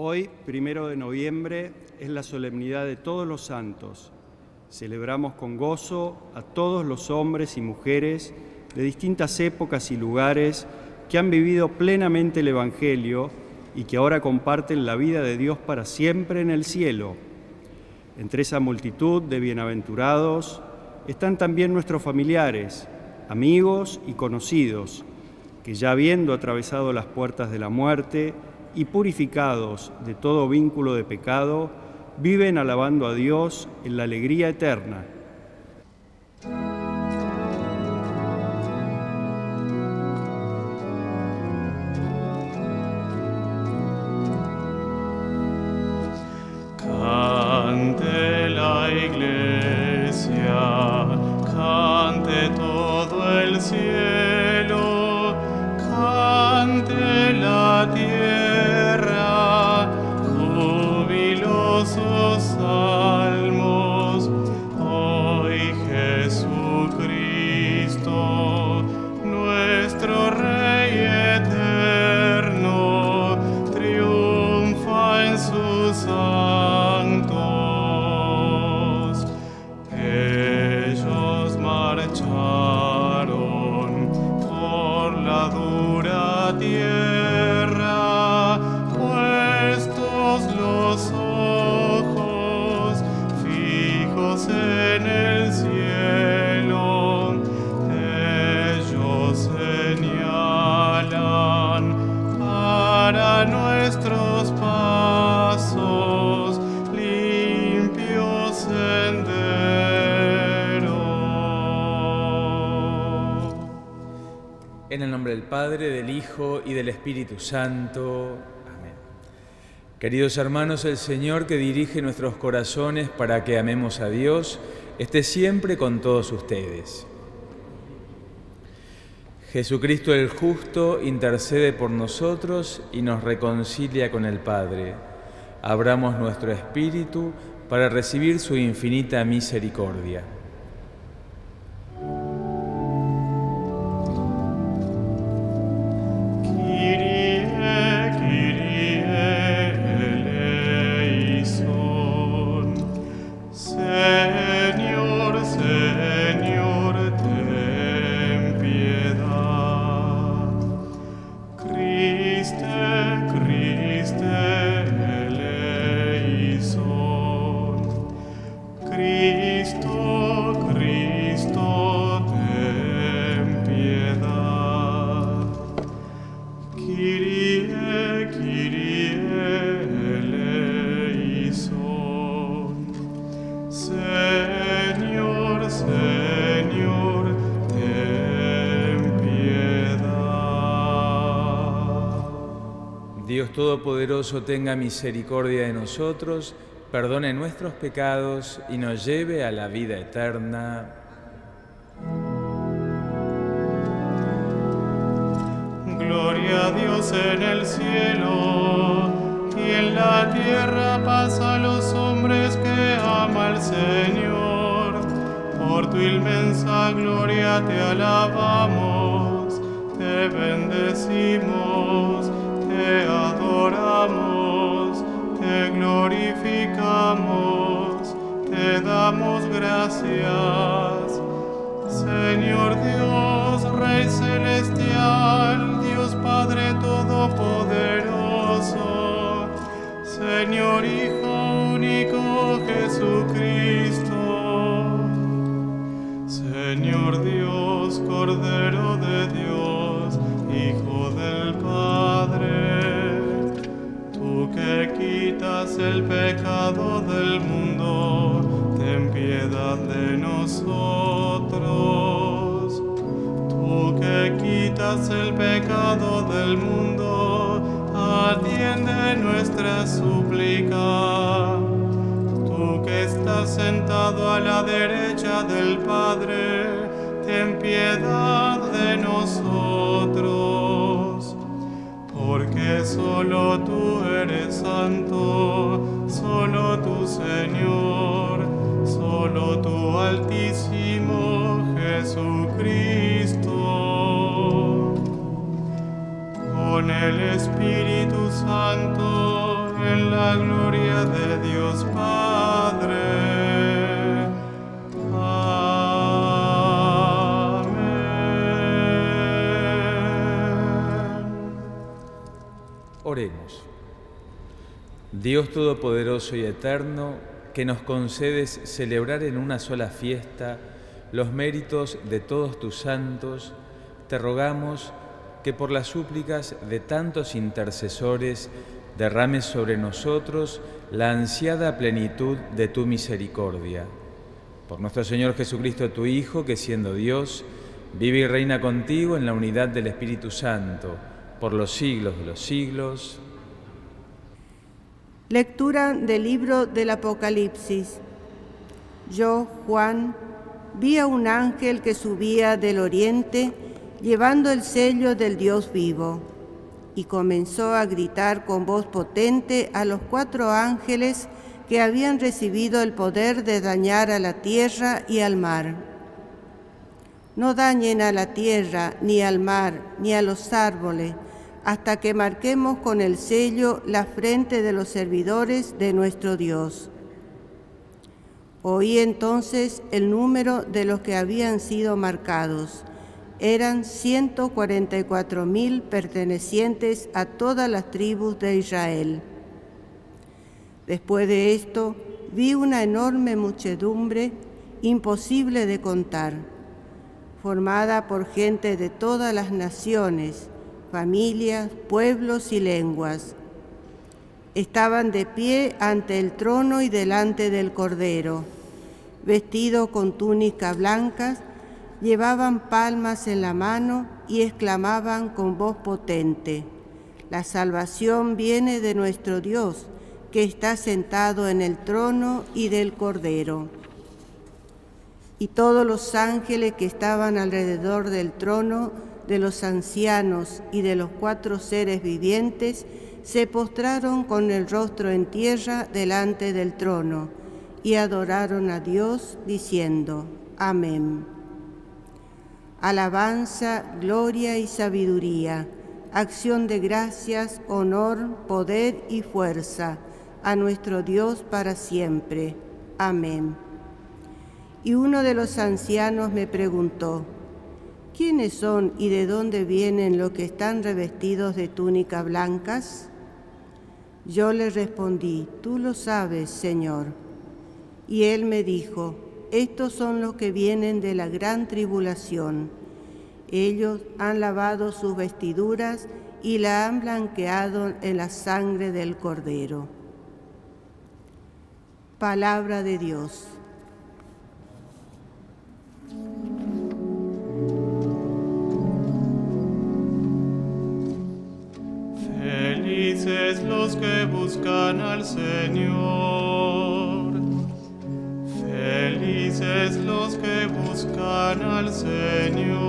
Hoy, primero de noviembre, es la solemnidad de todos los santos. Celebramos con gozo a todos los hombres y mujeres de distintas épocas y lugares que han vivido plenamente el Evangelio y que ahora comparten la vida de Dios para siempre en el cielo. Entre esa multitud de bienaventurados están también nuestros familiares, amigos y conocidos, que ya habiendo atravesado las puertas de la muerte, y purificados de todo vínculo de pecado, viven alabando a Dios en la alegría eterna. Padre, del Hijo y del Espíritu Santo. Amén. Queridos hermanos, el Señor que dirige nuestros corazones para que amemos a Dios, esté siempre con todos ustedes. Jesucristo el justo intercede por nosotros y nos reconcilia con el Padre. Abramos nuestro espíritu para recibir su infinita misericordia. Tenga misericordia de nosotros, perdone nuestros pecados y nos lleve a la vida eterna. Gloria a Dios en el cielo y en la tierra paz a los hombres que ama el Señor. Por tu inmensa gloria te alabamos, te bendecimos te adoramos, te glorificamos, te damos gracias. Señor Dios, Rey Celestial, Dios Padre Todopoderoso, Señor Hijo único Jesucristo, Señor Dios, Cordero el pecado del mundo, ten piedad de nosotros. Tú que quitas el pecado del mundo, atiende nuestra súplica. Tú que estás sentado a la derecha del Padre, ten piedad de nosotros solo tú eres santo, solo tu Señor, solo tu Altísimo Jesucristo. Con el Espíritu Santo en la gloria de Dios Padre. Dios Todopoderoso y Eterno, que nos concedes celebrar en una sola fiesta los méritos de todos tus santos, te rogamos que por las súplicas de tantos intercesores derrames sobre nosotros la ansiada plenitud de tu misericordia. Por nuestro Señor Jesucristo, tu Hijo, que siendo Dios, vive y reina contigo en la unidad del Espíritu Santo, por los siglos de los siglos. Lectura del libro del Apocalipsis. Yo, Juan, vi a un ángel que subía del oriente llevando el sello del Dios vivo y comenzó a gritar con voz potente a los cuatro ángeles que habían recibido el poder de dañar a la tierra y al mar. No dañen a la tierra, ni al mar, ni a los árboles, hasta que marquemos con el sello la frente de los servidores de nuestro Dios. Oí entonces el número de los que habían sido marcados eran 144 mil pertenecientes a todas las tribus de Israel. Después de esto, vi una enorme muchedumbre imposible de contar, formada por gente de todas las naciones, familias, pueblos y lenguas. Estaban de pie ante el trono y delante del Cordero, vestidos con túnicas blancas llevaban palmas en la mano y exclamaban con voz potente, La salvación viene de nuestro Dios, que está sentado en el trono y del Cordero. Y todos los ángeles que estaban alrededor del trono, de los ancianos y de los cuatro seres vivientes, se postraron con el rostro en tierra delante del trono y adoraron a Dios diciendo, Amén alabanza, gloria y sabiduría, acción de gracias, honor, poder y fuerza a nuestro Dios para siempre. Amén. Y uno de los ancianos me preguntó, ¿quiénes son y de dónde vienen los que están revestidos de túnicas blancas? Yo le respondí, tú lo sabes, Señor. Y él me dijo, estos son los que vienen de la gran tribulación. Ellos han lavado sus vestiduras y la han blanqueado en la sangre del Cordero. Palabra de Dios. Felices los que buscan al Señor Felices los que buscan al Señor.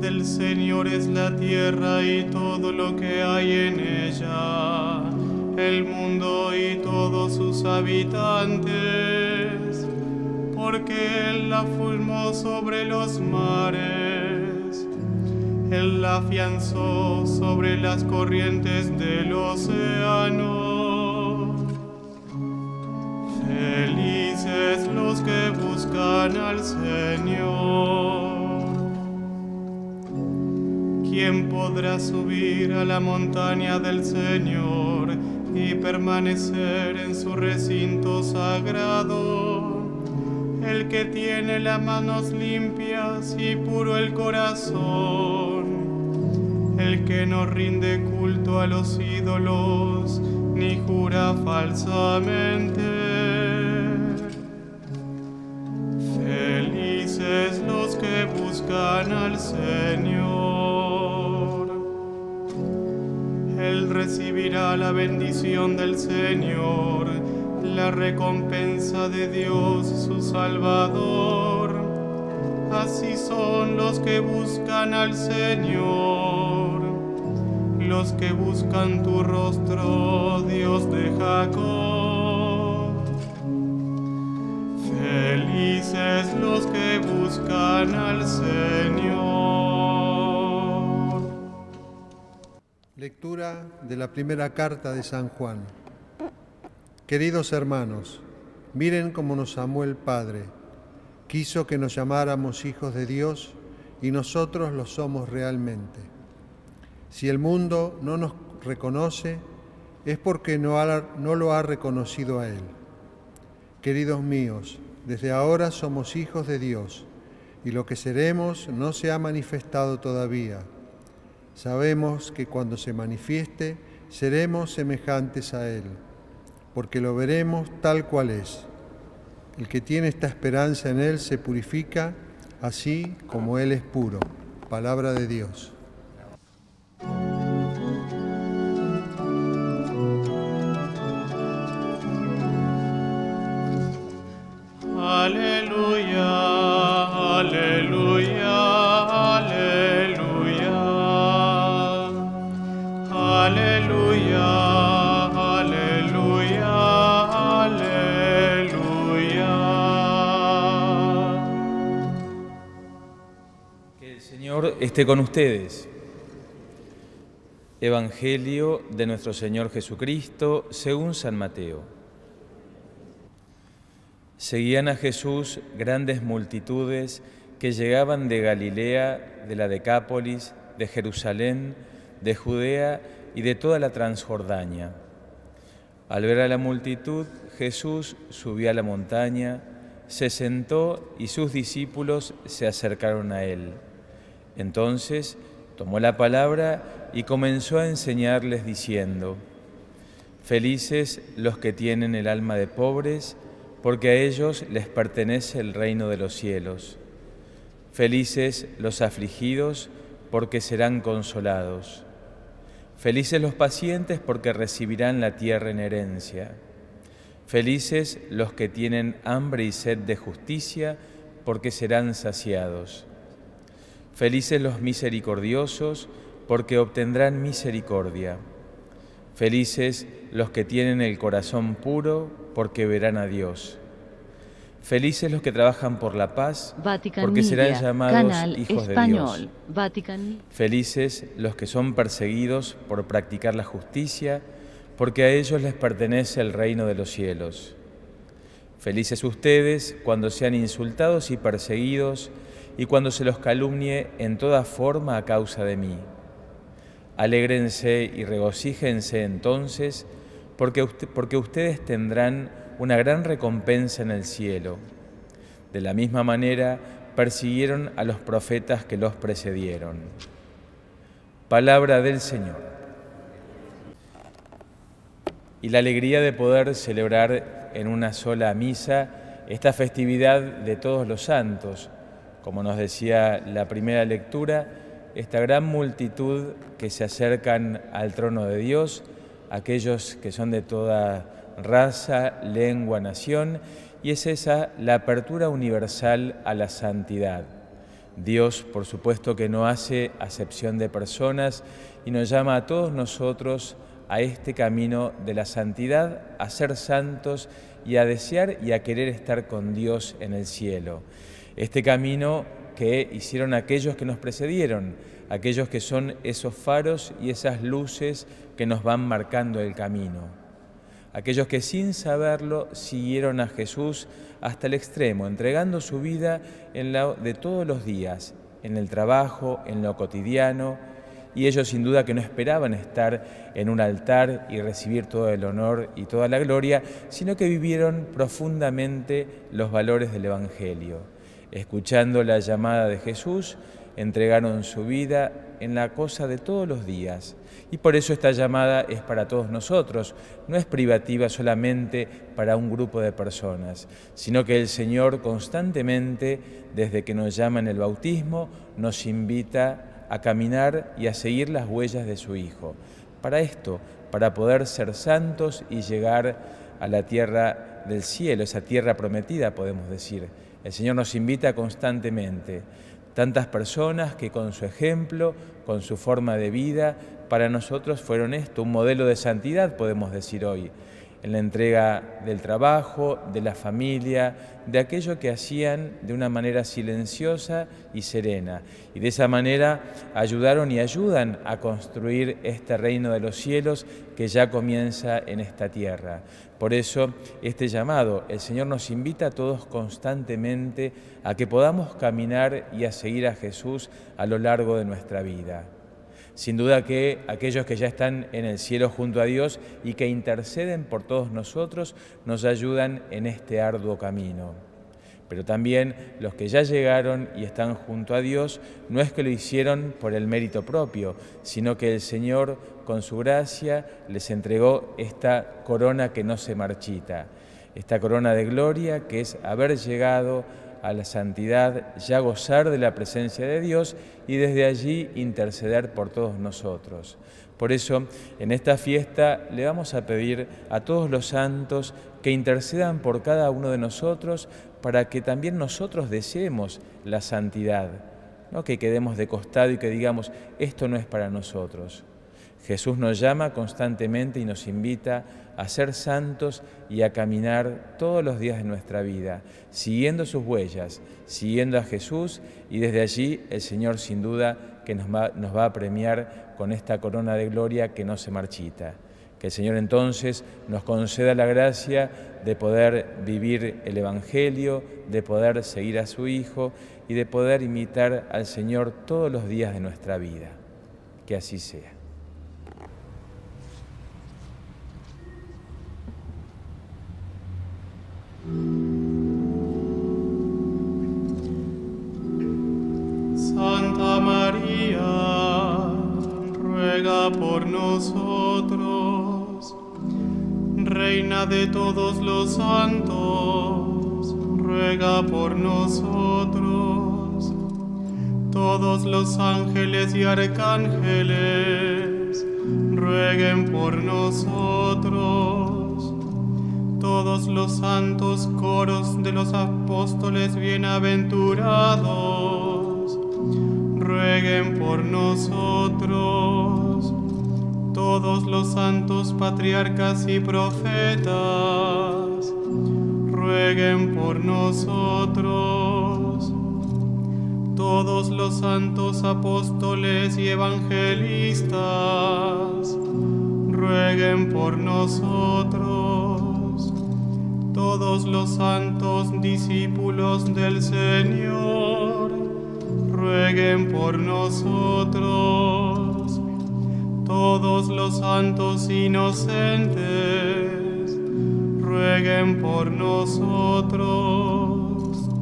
Del Señor es la tierra y todo lo que hay en ella, el mundo y todos sus habitantes, porque Él la formó sobre los mares. Él la afianzó sobre las corrientes del océano. Felices los que buscan al Señor. ¿Quién podrá subir a la montaña del Señor y permanecer en su recinto sagrado? El que tiene las manos limpias y puro el corazón, el que no rinde culto a los ídolos ni jura falsamente buscan al Señor. Él recibirá la bendición del Señor, la recompensa de Dios su Salvador. Así son los que buscan al Señor, los que buscan tu rostro, Dios de Jacob. Felices los que buscan al Señor. Lectura de la primera carta de San Juan. Queridos hermanos, miren cómo nos amó el Padre. Quiso que nos llamáramos hijos de Dios y nosotros lo somos realmente. Si el mundo no nos reconoce, es porque no, no lo ha reconocido a Él. Queridos míos, desde ahora somos hijos de Dios y lo que seremos no se ha manifestado todavía Sabemos que cuando se manifieste seremos semejantes a Él, porque lo veremos tal cual es. El que tiene esta esperanza en Él se purifica así como Él es puro. Palabra de Dios. Esté con ustedes. Evangelio de nuestro Señor Jesucristo según San Mateo. Seguían a Jesús grandes multitudes que llegaban de Galilea, de la Decápolis, de Jerusalén, de Judea y de toda la Transjordania. Al ver a la multitud, Jesús subió a la montaña, se sentó y sus discípulos se acercaron a él. Entonces tomó la palabra y comenzó a enseñarles diciendo, Felices los que tienen el alma de pobres, porque a ellos les pertenece el reino de los cielos. Felices los afligidos, porque serán consolados. Felices los pacientes, porque recibirán la tierra en herencia. Felices los que tienen hambre y sed de justicia, porque serán saciados. Felices los misericordiosos, porque obtendrán misericordia. Felices los que tienen el corazón puro, porque verán a Dios. Felices los que trabajan por la paz, porque serán llamados hijos de Dios. Felices los que son perseguidos por practicar la justicia, porque a ellos les pertenece el reino de los cielos. Felices ustedes cuando sean insultados y perseguidos y cuando se los calumnie en toda forma a causa de mí. Alégrense y regocíjense entonces, porque, porque ustedes tendrán una gran recompensa en el cielo. De la misma manera persiguieron a los profetas que los precedieron. Palabra del Señor. Y la alegría de poder celebrar en una sola misa esta festividad de todos los santos, como nos decía la primera lectura, esta gran multitud que se acercan al trono de Dios, aquellos que son de toda raza, lengua, nación, y es esa la apertura universal a la santidad. Dios, por supuesto, que no hace acepción de personas y nos llama a todos nosotros a este camino de la santidad, a ser santos y a desear y a querer estar con Dios en el cielo este camino que hicieron aquellos que nos precedieron, aquellos que son esos faros y esas luces que nos van marcando el camino, aquellos que sin saberlo siguieron a Jesús hasta el extremo, entregando su vida en la, de todos los días, en el trabajo, en lo cotidiano, y ellos sin duda que no esperaban estar en un altar y recibir todo el honor y toda la gloria, sino que vivieron profundamente los valores del Evangelio escuchando la llamada de Jesús, entregaron su vida en la cosa de todos los días. Y por eso esta llamada es para todos nosotros, no es privativa solamente para un grupo de personas, sino que el Señor constantemente, desde que nos llama en el bautismo, nos invita a caminar y a seguir las huellas de su Hijo. Para esto, para poder ser santos y llegar a la tierra del cielo, esa tierra prometida, podemos decir el Señor nos invita constantemente. Tantas personas que con su ejemplo, con su forma de vida, para nosotros fueron esto, un modelo de santidad, podemos decir hoy. En la entrega del trabajo, de la familia, de aquello que hacían de una manera silenciosa y serena. Y de esa manera ayudaron y ayudan a construir este reino de los cielos que ya comienza en esta tierra. Por eso este llamado, el Señor nos invita a todos constantemente a que podamos caminar y a seguir a Jesús a lo largo de nuestra vida. Sin duda que aquellos que ya están en el cielo junto a Dios y que interceden por todos nosotros nos ayudan en este arduo camino. Pero también los que ya llegaron y están junto a Dios no es que lo hicieron por el mérito propio, sino que el Señor con su gracia les entregó esta corona que no se marchita, esta corona de gloria que es haber llegado a la santidad, ya gozar de la presencia de Dios y desde allí interceder por todos nosotros. Por eso, en esta fiesta le vamos a pedir a todos los santos que intercedan por cada uno de nosotros para que también nosotros deseemos la santidad, no que quedemos de costado y que digamos, esto no es para nosotros. Jesús nos llama constantemente y nos invita a ser santos y a caminar todos los días de nuestra vida, siguiendo sus huellas, siguiendo a Jesús y desde allí el Señor sin duda que nos va, nos va a premiar con esta corona de gloria que no se marchita. Que el Señor entonces nos conceda la gracia de poder vivir el Evangelio, de poder seguir a su Hijo y de poder imitar al Señor todos los días de nuestra vida. Que así sea. Santa María, ruega por nosotros. Reina de todos los santos, ruega por nosotros. Todos los ángeles y arcángeles, rueguen por nosotros todos los santos coros de los apóstoles bienaventurados, rueguen por nosotros, todos los santos patriarcas y profetas, rueguen por nosotros, todos los santos apóstoles y evangelistas, rueguen por nosotros todos los santos discípulos del Señor, rueguen por nosotros. Todos los santos inocentes, rueguen por nosotros.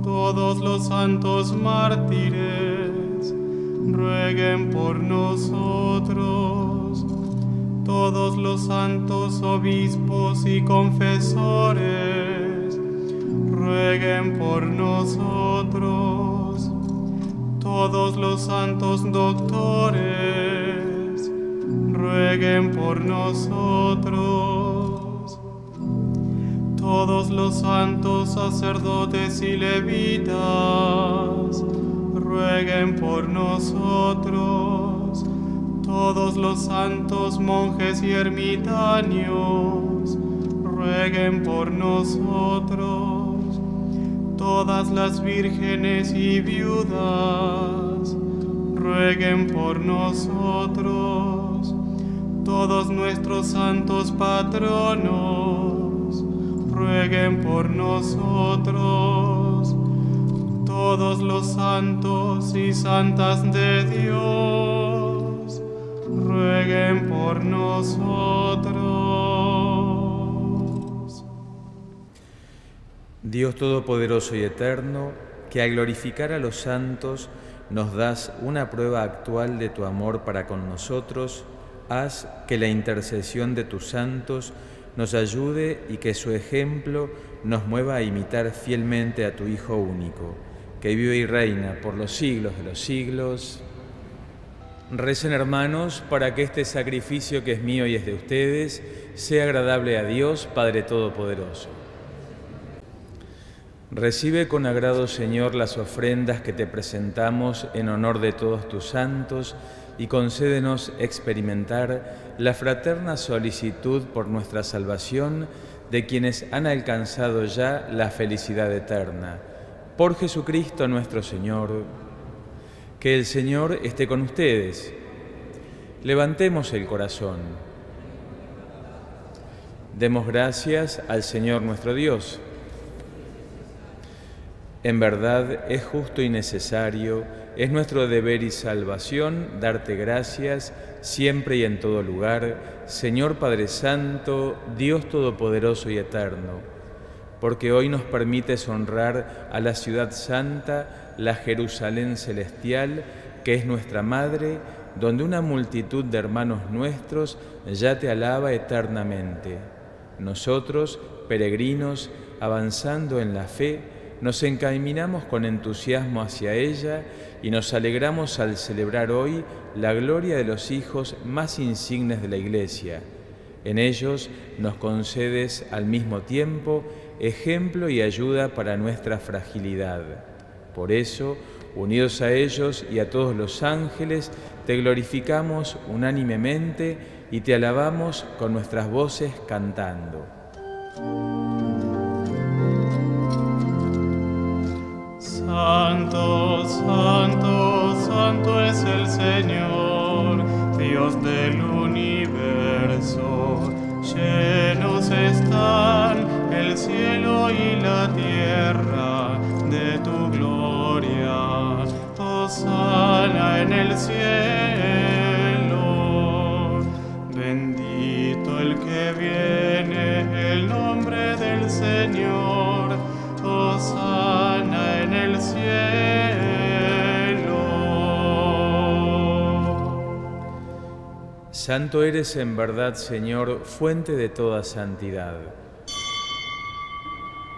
Todos los santos mártires, rueguen por nosotros todos los santos obispos y confesores, rueguen por nosotros, todos los santos doctores, rueguen por nosotros, todos los santos sacerdotes y levitas, rueguen por nosotros todos los santos monjes y ermitaños, rueguen por nosotros, todas las vírgenes y viudas, rueguen por nosotros, todos nuestros santos patronos, rueguen por nosotros, todos los santos y santas de Dios por nosotros. Dios Todopoderoso y Eterno, que al glorificar a los santos nos das una prueba actual de tu amor para con nosotros, haz que la intercesión de tus santos nos ayude y que su ejemplo nos mueva a imitar fielmente a tu Hijo único, que vive y reina por los siglos de los siglos. Recen hermanos para que este sacrificio que es mío y es de ustedes sea agradable a Dios Padre Todopoderoso. Recibe con agrado, Señor, las ofrendas que te presentamos en honor de todos tus santos y concédenos experimentar la fraterna solicitud por nuestra salvación de quienes han alcanzado ya la felicidad eterna. Por Jesucristo nuestro Señor, que el Señor esté con ustedes. Levantemos el corazón. Demos gracias al Señor nuestro Dios. En verdad es justo y necesario, es nuestro deber y salvación darte gracias siempre y en todo lugar, Señor Padre Santo, Dios Todopoderoso y Eterno, porque hoy nos permites honrar a la ciudad santa, la Jerusalén celestial, que es nuestra Madre, donde una multitud de hermanos nuestros ya te alaba eternamente. Nosotros, peregrinos, avanzando en la fe, nos encaminamos con entusiasmo hacia ella y nos alegramos al celebrar hoy la gloria de los hijos más insignes de la Iglesia. En ellos nos concedes al mismo tiempo ejemplo y ayuda para nuestra fragilidad. Por eso, unidos a ellos y a todos los ángeles, te glorificamos unánimemente y te alabamos con nuestras voces cantando. Santo, santo, santo es el Señor, Dios del universo. Llenos están el cielo y la tierra de tu gloria. sana en el cielo. Bendito el que viene, el nombre del Señor. sana en el cielo. Santo eres en verdad, Señor, fuente de toda santidad.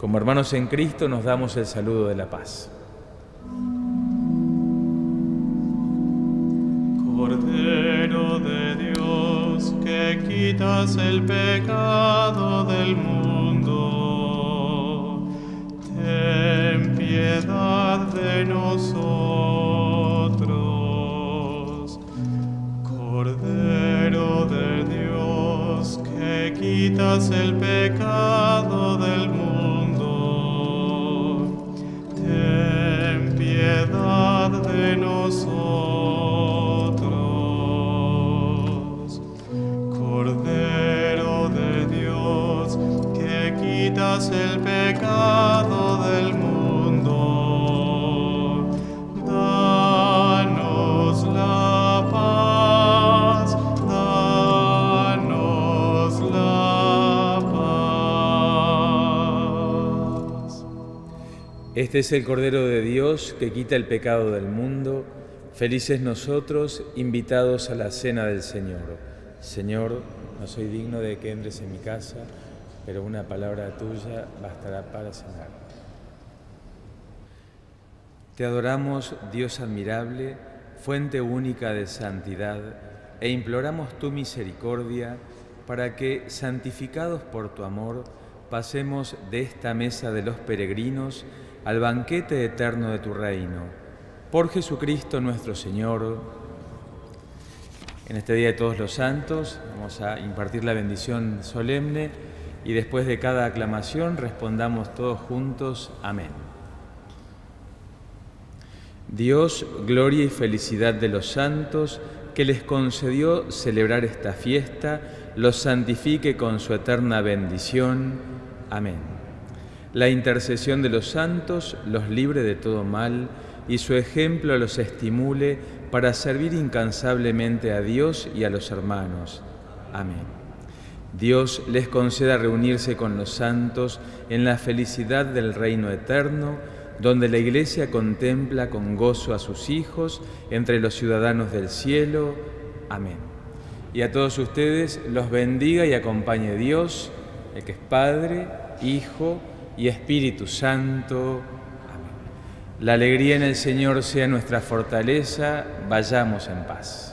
Como hermanos en Cristo nos damos el saludo de la paz. Cordero de Dios, que quitas el pecado del mundo, ten piedad de nosotros. Cordero de Dios, que quitas el pecado del mundo, Cordero de Dios, que quitas el pecado del mundo, danos la paz, danos la paz. Este es el Cordero de Dios que quita el pecado del mundo. Felices nosotros, invitados a la cena del Señor. Señor, no soy digno de que entres en mi casa, pero una palabra tuya bastará para cenar. Te adoramos, Dios admirable, fuente única de santidad, e imploramos tu misericordia para que, santificados por tu amor, pasemos de esta mesa de los peregrinos al banquete eterno de tu reino. Por Jesucristo nuestro Señor. En este Día de Todos los Santos vamos a impartir la bendición solemne y después de cada aclamación respondamos todos juntos. Amén. Dios, gloria y felicidad de los santos, que les concedió celebrar esta fiesta, los santifique con su eterna bendición. Amén. La intercesión de los santos los libre de todo mal y su ejemplo los estimule para servir incansablemente a Dios y a los hermanos. Amén. Dios les conceda reunirse con los santos en la felicidad del reino eterno, donde la Iglesia contempla con gozo a sus hijos entre los ciudadanos del cielo. Amén. Y a todos ustedes los bendiga y acompañe Dios, el que es Padre, Hijo y Espíritu Santo. La alegría en el Señor sea nuestra fortaleza, vayamos en paz.